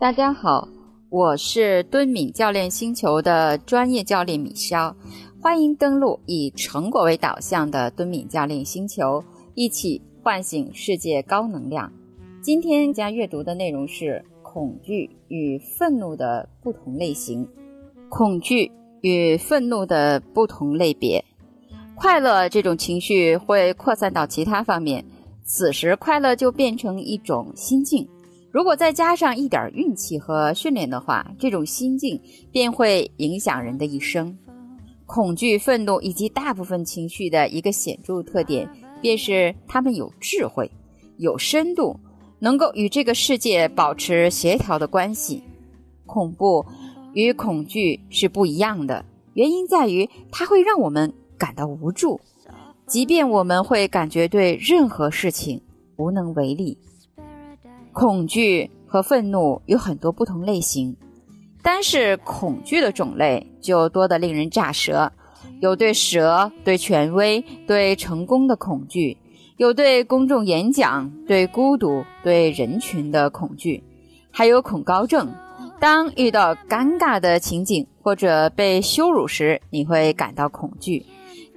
大家好，我是敦敏教练星球的专业教练米肖，欢迎登录以成果为导向的敦敏教练星球，一起唤醒世界高能量。今天将阅读的内容是恐惧与愤怒的不同类型，恐惧与愤怒的不同类别。快乐这种情绪会扩散到其他方面，此时快乐就变成一种心境。如果再加上一点运气和训练的话，这种心境便会影响人的一生。恐惧、愤怒以及大部分情绪的一个显著特点，便是他们有智慧、有深度，能够与这个世界保持协调的关系。恐怖与恐惧是不一样的，原因在于它会让我们感到无助，即便我们会感觉对任何事情无能为力。恐惧和愤怒有很多不同类型，单是恐惧的种类就多得令人咋舌。有对蛇、对权威、对成功的恐惧；有对公众演讲、对孤独、对人群的恐惧；还有恐高症。当遇到尴尬的情景或者被羞辱时，你会感到恐惧；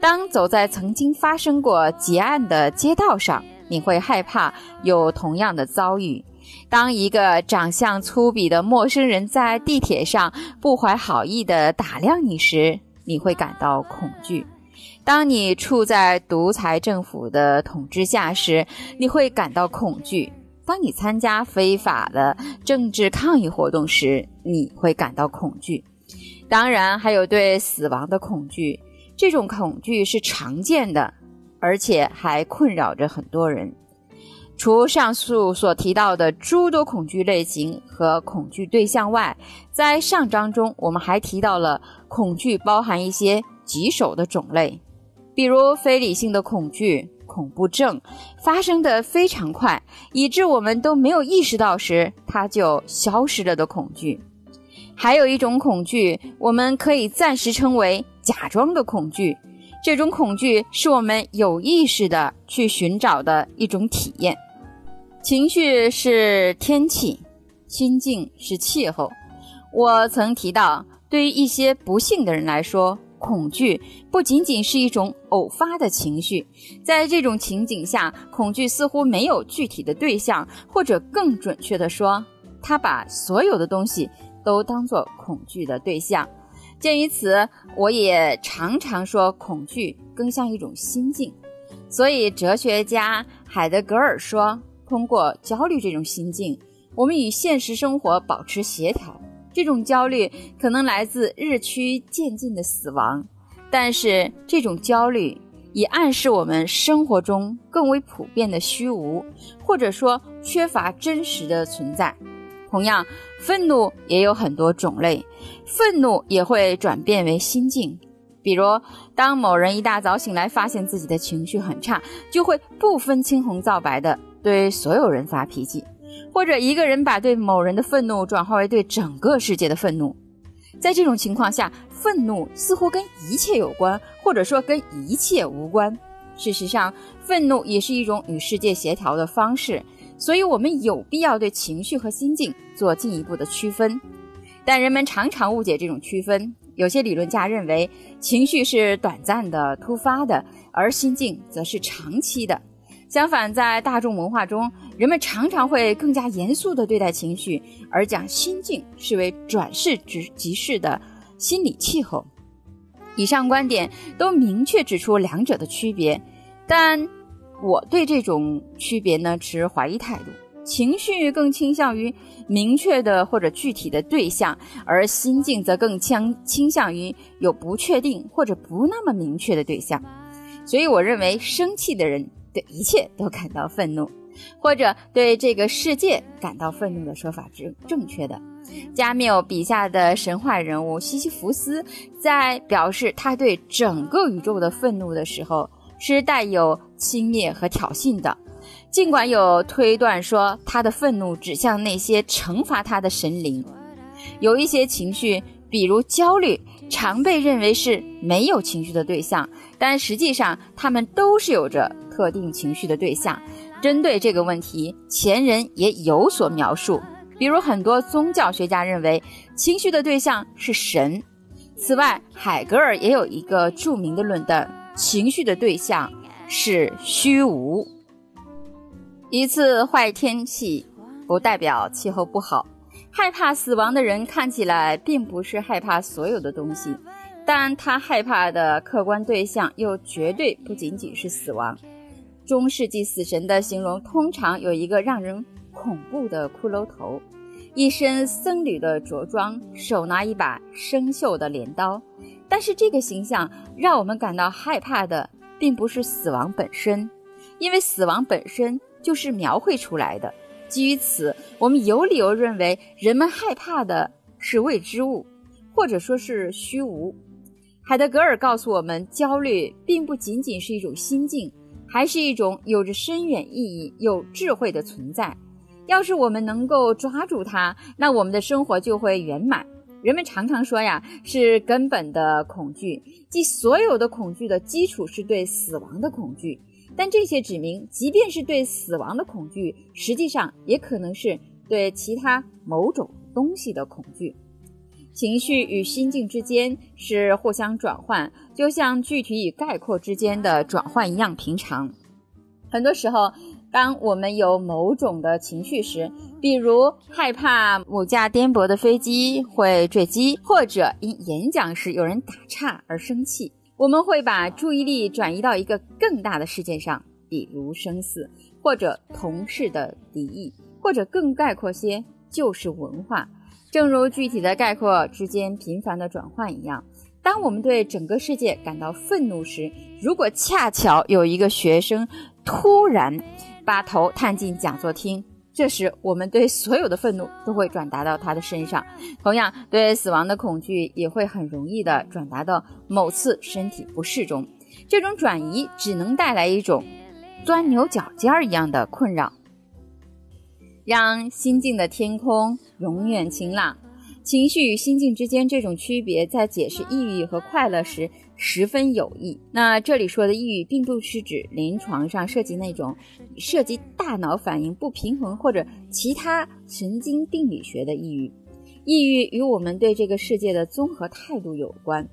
当走在曾经发生过劫案的街道上。你会害怕有同样的遭遇。当一个长相粗鄙的陌生人在地铁上不怀好意地打量你时，你会感到恐惧；当你处在独裁政府的统治下时，你会感到恐惧；当你参加非法的政治抗议活动时，你会感到恐惧。当然，还有对死亡的恐惧，这种恐惧是常见的。而且还困扰着很多人。除上述所提到的诸多恐惧类型和恐惧对象外，在上章中我们还提到了恐惧包含一些棘手的种类，比如非理性的恐惧、恐怖症，发生的非常快，以致我们都没有意识到时它就消失了的恐惧。还有一种恐惧，我们可以暂时称为假装的恐惧。这种恐惧是我们有意识的去寻找的一种体验。情绪是天气，心境是气候。我曾提到，对于一些不幸的人来说，恐惧不仅仅是一种偶发的情绪。在这种情景下，恐惧似乎没有具体的对象，或者更准确的说，他把所有的东西都当作恐惧的对象。鉴于此，我也常常说，恐惧更像一种心境。所以，哲学家海德格尔说，通过焦虑这种心境，我们与现实生活保持协调。这种焦虑可能来自日趋渐近的死亡，但是这种焦虑也暗示我们生活中更为普遍的虚无，或者说缺乏真实的存在。同样，愤怒也有很多种类，愤怒也会转变为心境。比如，当某人一大早醒来，发现自己的情绪很差，就会不分青红皂白的对所有人发脾气；或者一个人把对某人的愤怒转化为对整个世界的愤怒。在这种情况下，愤怒似乎跟一切有关，或者说跟一切无关。事实上，愤怒也是一种与世界协调的方式。所以，我们有必要对情绪和心境做进一步的区分，但人们常常误解这种区分。有些理论家认为，情绪是短暂的、突发的，而心境则是长期的。相反，在大众文化中，人们常常会更加严肃地对待情绪，而将心境视为转世即即逝的心理气候。以上观点都明确指出两者的区别，但。我对这种区别呢持怀疑态度，情绪更倾向于明确的或者具体的对象，而心境则更倾倾向于有不确定或者不那么明确的对象。所以，我认为生气的人对一切都感到愤怒，或者对这个世界感到愤怒的说法是正确的。加缪笔下的神话人物西西弗斯在表示他对整个宇宙的愤怒的时候。是带有轻蔑和挑衅的，尽管有推断说他的愤怒指向那些惩罚他的神灵。有一些情绪，比如焦虑，常被认为是没有情绪的对象，但实际上他们都是有着特定情绪的对象。针对这个问题，前人也有所描述。比如很多宗教学家认为情绪的对象是神。此外，海格尔也有一个著名的论断：情绪的对象是虚无。一次坏天气不代表气候不好。害怕死亡的人看起来并不是害怕所有的东西，但他害怕的客观对象又绝对不仅仅是死亡。中世纪死神的形容通常有一个让人恐怖的骷髅头，一身僧侣的着装，手拿一把生锈的镰刀。但是这个形象让我们感到害怕的并不是死亡本身，因为死亡本身就是描绘出来的。基于此，我们有理由认为，人们害怕的是未知物，或者说是虚无。海德格尔告诉我们，焦虑并不仅仅是一种心境，还是一种有着深远意义、有智慧的存在。要是我们能够抓住它，那我们的生活就会圆满。人们常常说呀，是根本的恐惧，即所有的恐惧的基础是对死亡的恐惧。但这些指明，即便是对死亡的恐惧，实际上也可能是对其他某种东西的恐惧。情绪与心境之间是互相转换，就像具体与概括之间的转换一样平常。很多时候，当我们有某种的情绪时，比如害怕某架颠簸的飞机会坠机，或者因演讲时有人打岔而生气。我们会把注意力转移到一个更大的事件上，比如生死，或者同事的敌意，或者更概括些，就是文化。正如具体的概括之间频繁的转换一样，当我们对整个世界感到愤怒时，如果恰巧有一个学生突然把头探进讲座厅。这时，我们对所有的愤怒都会转达到他的身上，同样，对死亡的恐惧也会很容易的转达到某次身体不适中。这种转移只能带来一种钻牛角尖一样的困扰。让心境的天空永远晴朗。情绪与心境之间这种区别，在解释抑郁和快乐时十分有益。那这里说的抑郁，并不是指临床上涉及那种涉及大脑反应不平衡或者其他神经病理学的抑郁。抑郁与我们对这个世界的综合态度有关，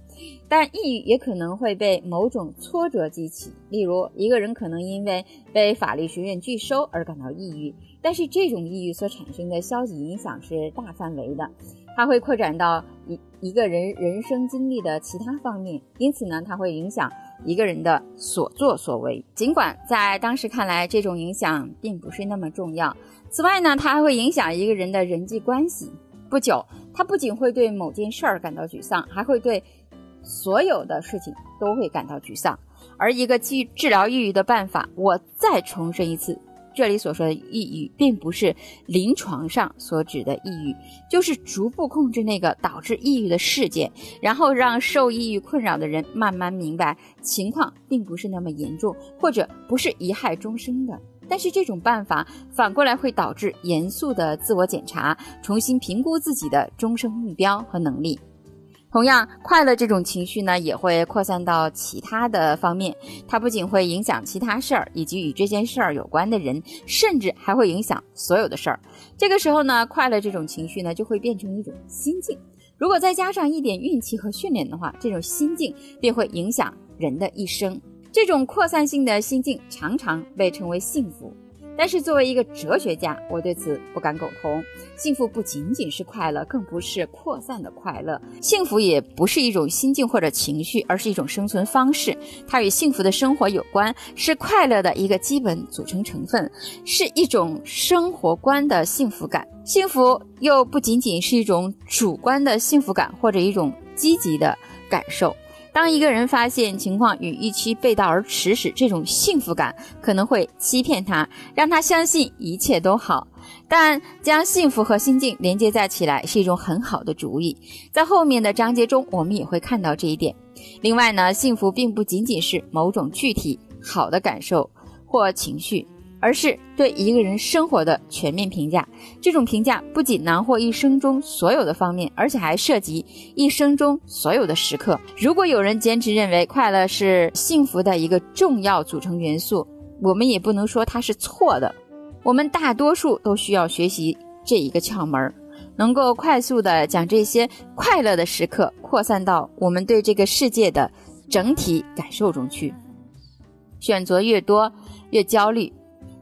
但抑郁也可能会被某种挫折激起。例如，一个人可能因为被法律学院拒收而感到抑郁，但是这种抑郁所产生的消极影响是大范围的。它会扩展到一一个人人生经历的其他方面，因此呢，它会影响一个人的所作所为。尽管在当时看来，这种影响并不是那么重要。此外呢，它还会影响一个人的人际关系。不久，他不仅会对某件事儿感到沮丧，还会对所有的事情都会感到沮丧。而一个治治疗抑郁的办法，我再重申一次。这里所说的抑郁，并不是临床上所指的抑郁，就是逐步控制那个导致抑郁的事件，然后让受抑郁困扰的人慢慢明白情况并不是那么严重，或者不是一害终生的。但是这种办法反过来会导致严肃的自我检查，重新评估自己的终生目标和能力。同样，快乐这种情绪呢，也会扩散到其他的方面。它不仅会影响其他事儿，以及与这件事儿有关的人，甚至还会影响所有的事儿。这个时候呢，快乐这种情绪呢，就会变成一种心境。如果再加上一点运气和训练的话，这种心境便会影响人的一生。这种扩散性的心境常常被称为幸福。但是作为一个哲学家，我对此不敢苟同。幸福不仅仅是快乐，更不是扩散的快乐。幸福也不是一种心境或者情绪，而是一种生存方式。它与幸福的生活有关，是快乐的一个基本组成成分，是一种生活观的幸福感。幸福又不仅仅是一种主观的幸福感，或者一种积极的感受。当一个人发现情况与预期背道而驰时，这种幸福感可能会欺骗他，让他相信一切都好。但将幸福和心境连接在起来是一种很好的主意。在后面的章节中，我们也会看到这一点。另外呢，幸福并不仅仅是某种具体好的感受或情绪。而是对一个人生活的全面评价。这种评价不仅囊括一生中所有的方面，而且还涉及一生中所有的时刻。如果有人坚持认为快乐是幸福的一个重要组成元素，我们也不能说它是错的。我们大多数都需要学习这一个窍门，能够快速的将这些快乐的时刻扩散到我们对这个世界的整体感受中去。选择越多，越焦虑。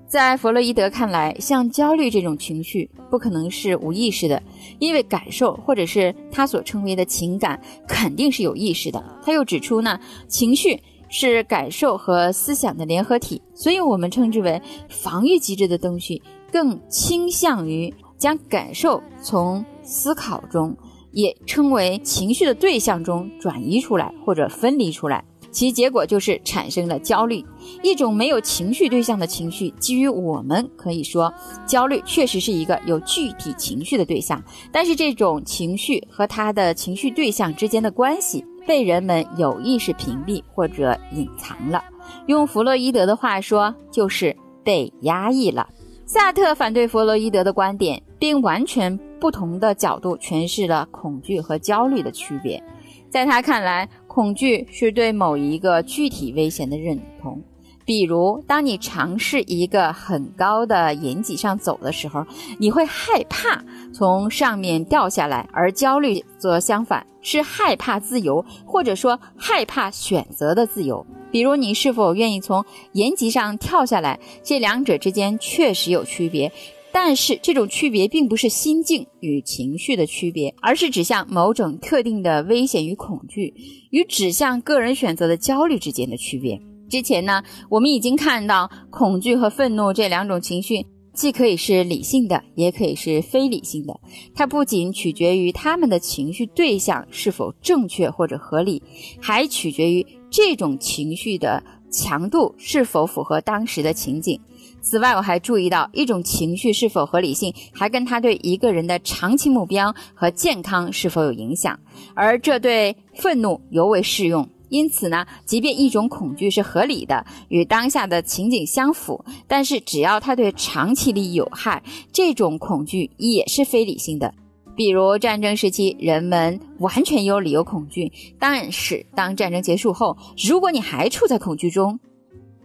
在弗洛伊德看来，像焦虑这种情绪不可能是无意识的，因为感受或者是他所称为的情感肯定是有意识的。他又指出呢，情绪是感受和思想的联合体，所以我们称之为防御机制的东西更倾向于将感受从思考中，也称为情绪的对象中转移出来或者分离出来。其结果就是产生了焦虑，一种没有情绪对象的情绪。基于我们可以说，焦虑确实是一个有具体情绪的对象，但是这种情绪和他的情绪对象之间的关系被人们有意识屏蔽或者隐藏了。用弗洛伊德的话说，就是被压抑了。萨特反对弗洛伊德的观点，并完全不同的角度诠释了恐惧和焦虑的区别。在他看来，恐惧是对某一个具体危险的认同，比如，当你尝试一个很高的岩脊上走的时候，你会害怕从上面掉下来；而焦虑则相反，是害怕自由，或者说害怕选择的自由。比如，你是否愿意从岩脊上跳下来？这两者之间确实有区别。但是这种区别并不是心境与情绪的区别，而是指向某种特定的危险与恐惧，与指向个人选择的焦虑之间的区别。之前呢，我们已经看到，恐惧和愤怒这两种情绪，既可以是理性的，也可以是非理性的。它不仅取决于他们的情绪对象是否正确或者合理，还取决于这种情绪的强度是否符合当时的情景。此外，我还注意到，一种情绪是否合理性，还跟他对一个人的长期目标和健康是否有影响，而这对愤怒尤为适用。因此呢，即便一种恐惧是合理的，与当下的情景相符，但是只要它对长期利益有害，这种恐惧也是非理性的。比如战争时期，人们完全有理由恐惧，但是当战争结束后，如果你还处在恐惧中，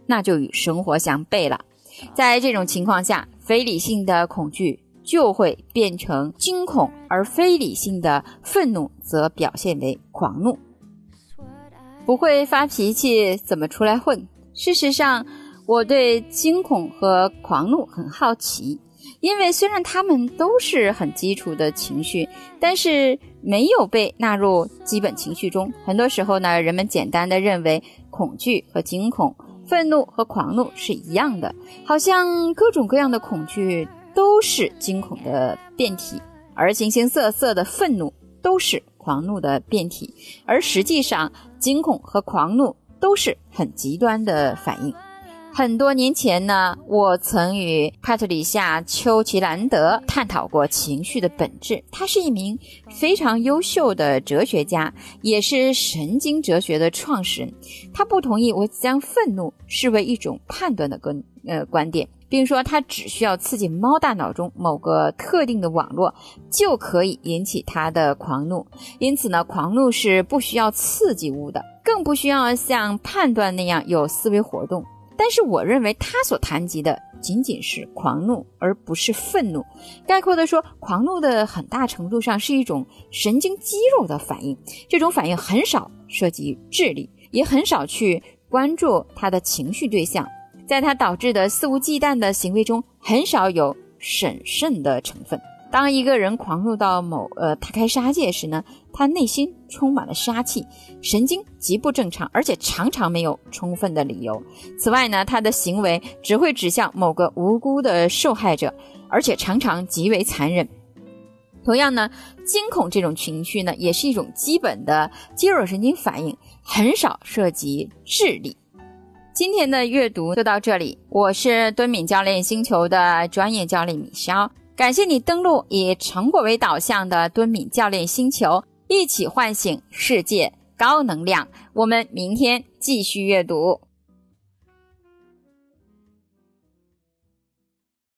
那就与生活相悖了。在这种情况下，非理性的恐惧就会变成惊恐，而非理性的愤怒则表现为狂怒。不会发脾气，怎么出来混？事实上，我对惊恐和狂怒很好奇，因为虽然他们都是很基础的情绪，但是没有被纳入基本情绪中。很多时候呢，人们简单的认为恐惧和惊恐。愤怒和狂怒是一样的，好像各种各样的恐惧都是惊恐的变体，而形形色色的愤怒都是狂怒的变体。而实际上，惊恐和狂怒都是很极端的反应。很多年前呢，我曾与帕特里夏·丘奇兰德探讨过情绪的本质。他是一名非常优秀的哲学家，也是神经哲学的创始人。他不同意我将愤怒视为一种判断的观呃观点，并说他只需要刺激猫大脑中某个特定的网络，就可以引起他的狂怒。因此呢，狂怒是不需要刺激物的，更不需要像判断那样有思维活动。但是我认为他所谈及的仅仅是狂怒，而不是愤怒。概括的说，狂怒的很大程度上是一种神经肌肉的反应，这种反应很少涉及智力，也很少去关注他的情绪对象，在他导致的肆无忌惮的行为中，很少有审慎的成分。当一个人狂怒到某呃大开杀戒时呢，他内心充满了杀气，神经极不正常，而且常常没有充分的理由。此外呢，他的行为只会指向某个无辜的受害者，而且常常极为残忍。同样呢，惊恐这种情绪呢，也是一种基本的肌肉神经反应，很少涉及智力。今天的阅读就到这里，我是敦敏教练星球的专业教练米肖。感谢你登录以成果为导向的敦敏教练星球，一起唤醒世界高能量。我们明天继续阅读。